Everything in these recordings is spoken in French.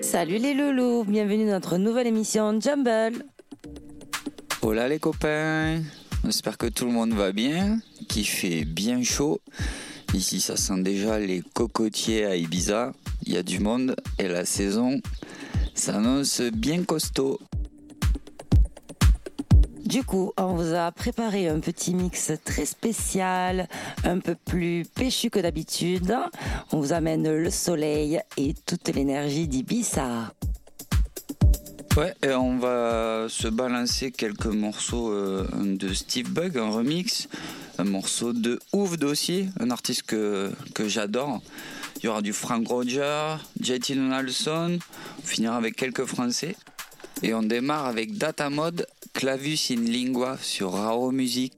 Salut les loulous, bienvenue dans notre nouvelle émission Jumble. Hola les copains, j'espère que tout le monde va bien, qu'il fait bien chaud. Ici ça sent déjà les cocotiers à Ibiza, il y a du monde et la saison s'annonce bien costaud. Du coup, on vous a préparé un petit mix très spécial, un peu plus péchu que d'habitude. On vous amène le soleil et toute l'énergie d'Ibiza. Ouais, et on va se balancer quelques morceaux euh, de Steve Bug, un remix, un morceau de Ouf aussi, un artiste que, que j'adore. Il y aura du Frank Roger, JT Donaldson, on finira avec quelques français. Et on démarre avec Data Mode Clavus in Lingua sur Rao Music.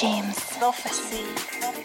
James. Prophecy.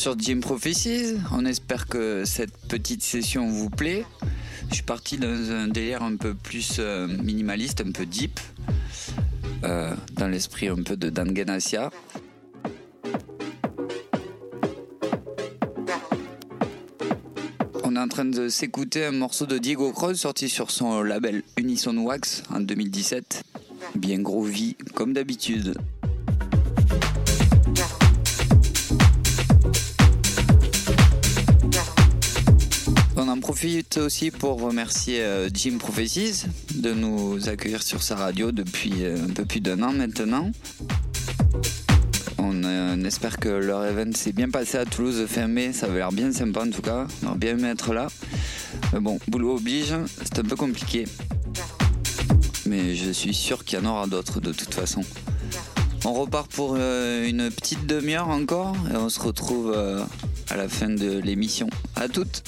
Sur Jim Prophecies. On espère que cette petite session vous plaît. Je suis parti dans un délire un peu plus euh, minimaliste, un peu deep, euh, dans l'esprit un peu de Dan Ganassia. On est en train de s'écouter un morceau de Diego Cross sorti sur son label Unison Wax en 2017. Bien gros vie, comme d'habitude. En profite aussi pour remercier euh, Jim Prophecies de nous accueillir sur sa radio depuis euh, un peu plus d'un an maintenant. On, euh, on espère que leur event s'est bien passé à Toulouse fin mai, ça avait l'air bien sympa en tout cas, on aurait bien aimé être là. Mais bon, boulot oblige, c'est un peu compliqué. Mais je suis sûr qu'il y en aura d'autres de toute façon. On repart pour une petite demi-heure encore et on se retrouve à la fin de l'émission. À toutes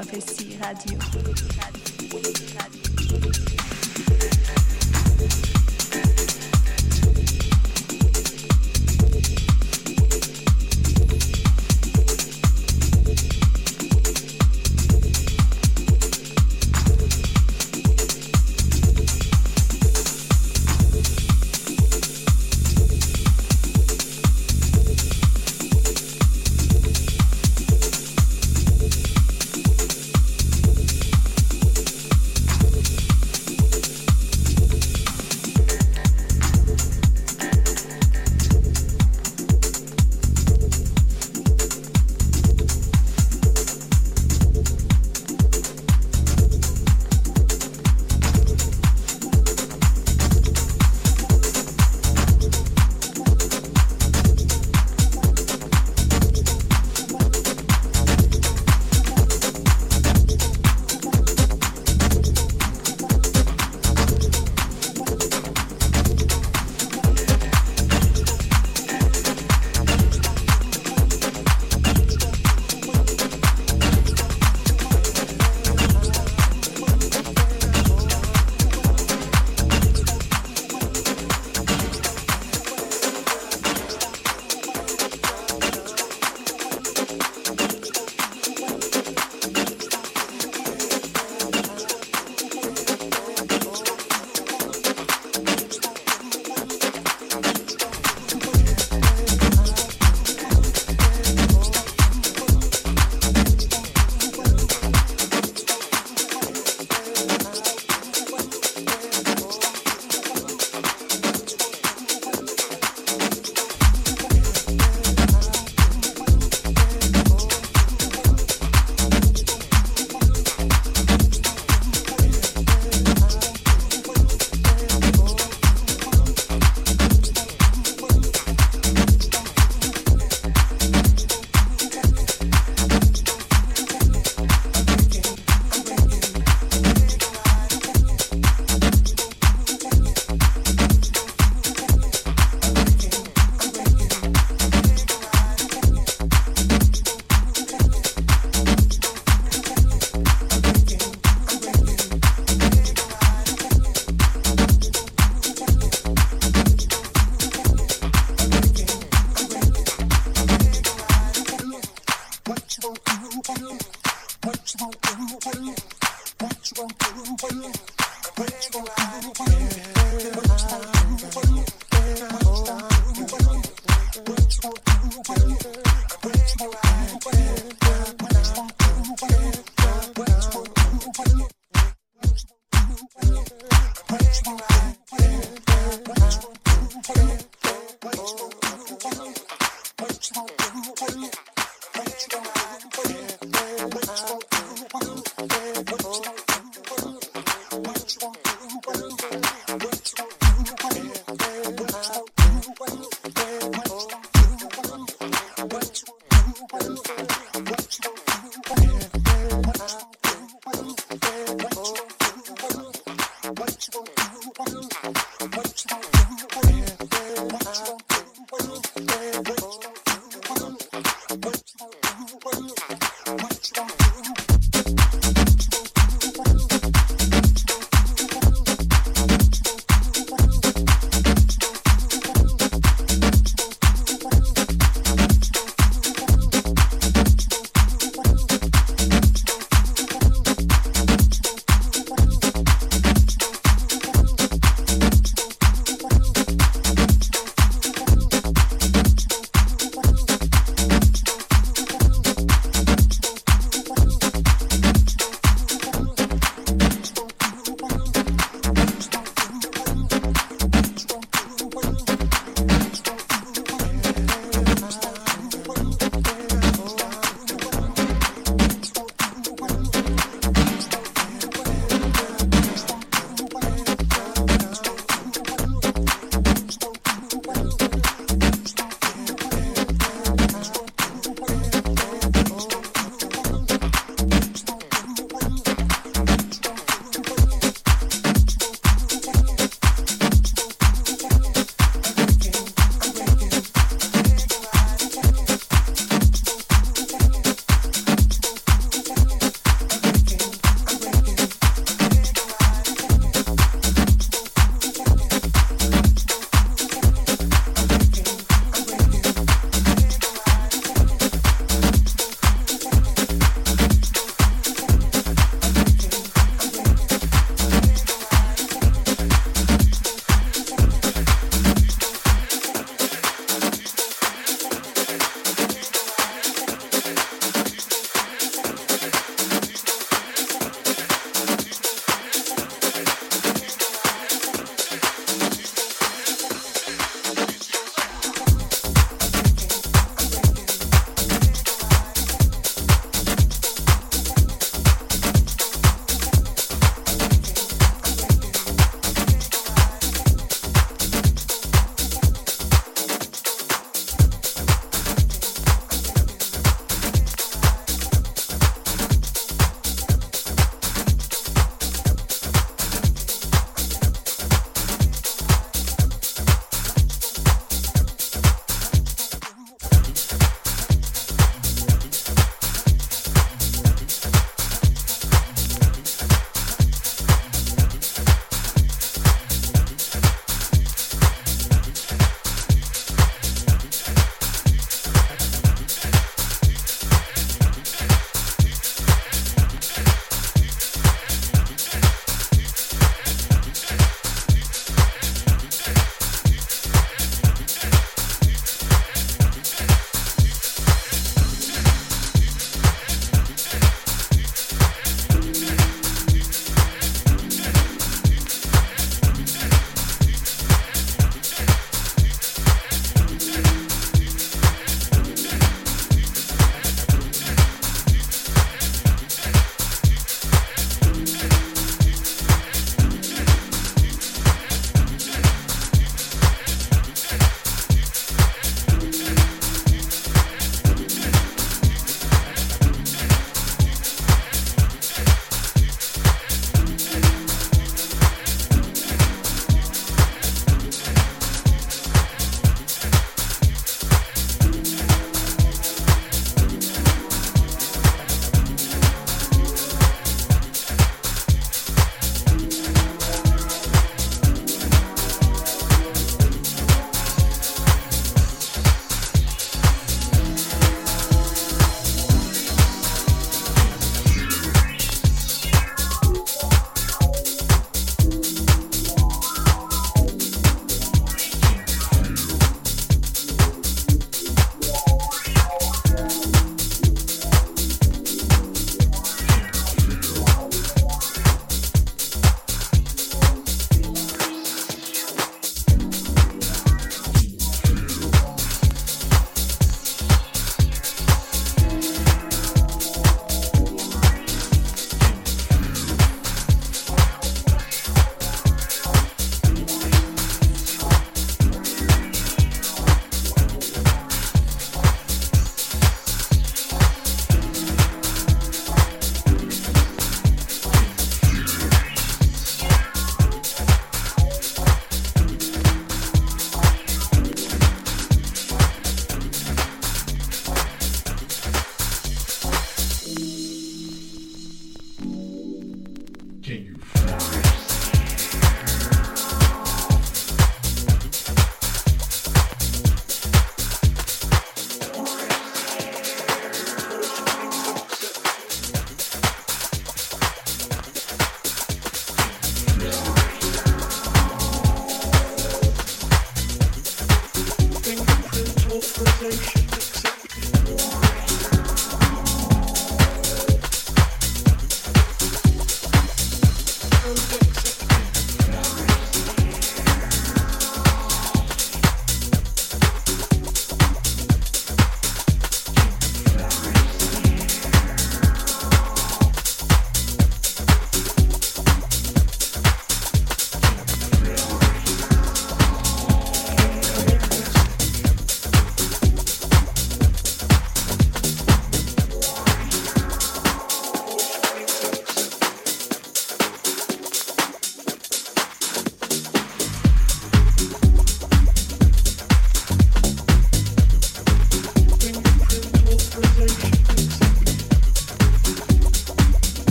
Prophecy Radio.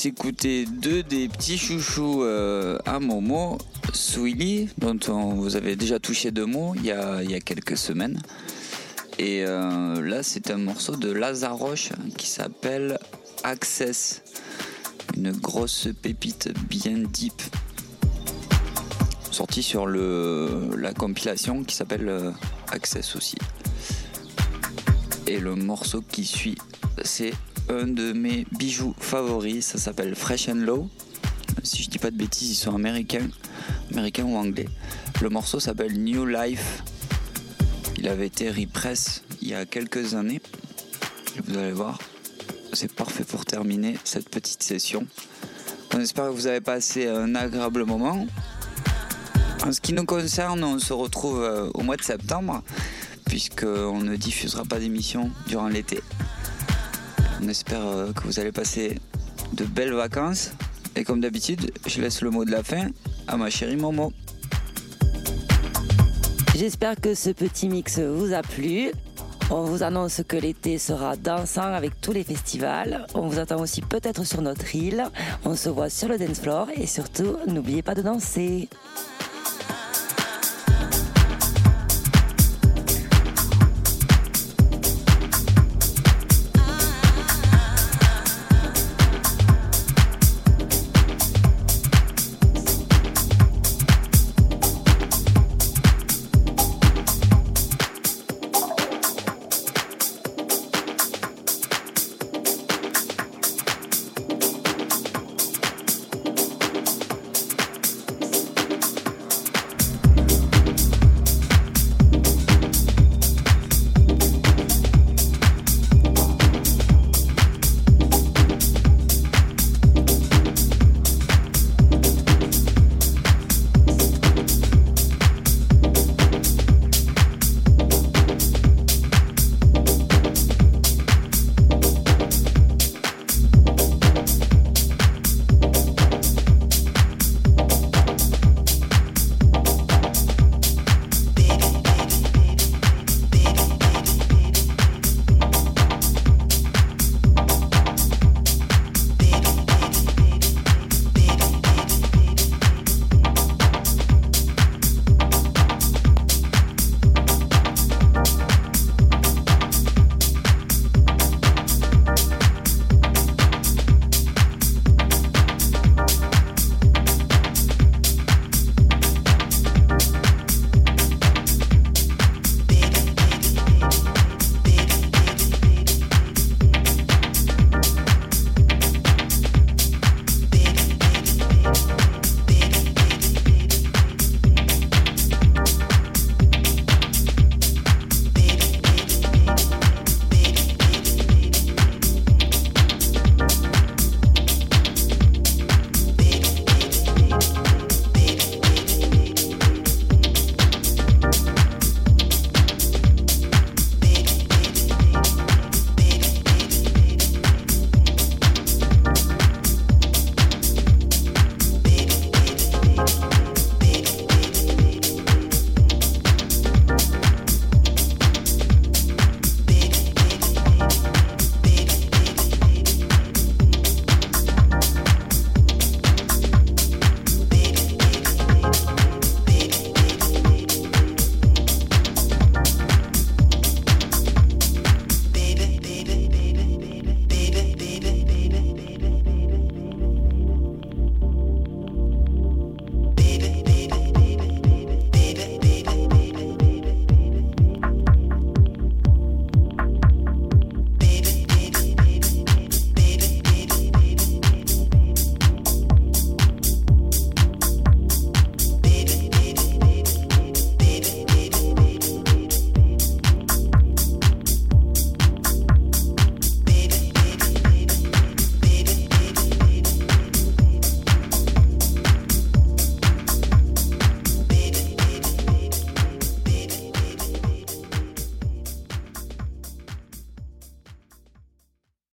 S'écouter deux des petits chouchous euh, à Momo, Swilly, dont on vous avait déjà touché deux mots il y a, il y a quelques semaines. Et euh, là, c'est un morceau de Lazaroche qui s'appelle Access. Une grosse pépite bien deep. Sorti sur le, la compilation qui s'appelle euh, Access aussi. Et le morceau qui suit, c'est un de mes bijoux favoris. Ça s'appelle Fresh and Low. Si je dis pas de bêtises, ils sont américains, américains ou anglais. Le morceau s'appelle New Life. Il avait été repress il y a quelques années. Vous allez voir, c'est parfait pour terminer cette petite session. On espère que vous avez passé un agréable moment. En ce qui nous concerne, on se retrouve euh, au mois de septembre, puisqu'on ne diffusera pas d'émission durant l'été. On espère euh, que vous allez passer de belles vacances. Et comme d'habitude, je laisse le mot de la fin à ma chérie Momo. J'espère que ce petit mix vous a plu. On vous annonce que l'été sera dansant avec tous les festivals. On vous attend aussi peut-être sur notre île. On se voit sur le dance floor et surtout, n'oubliez pas de danser.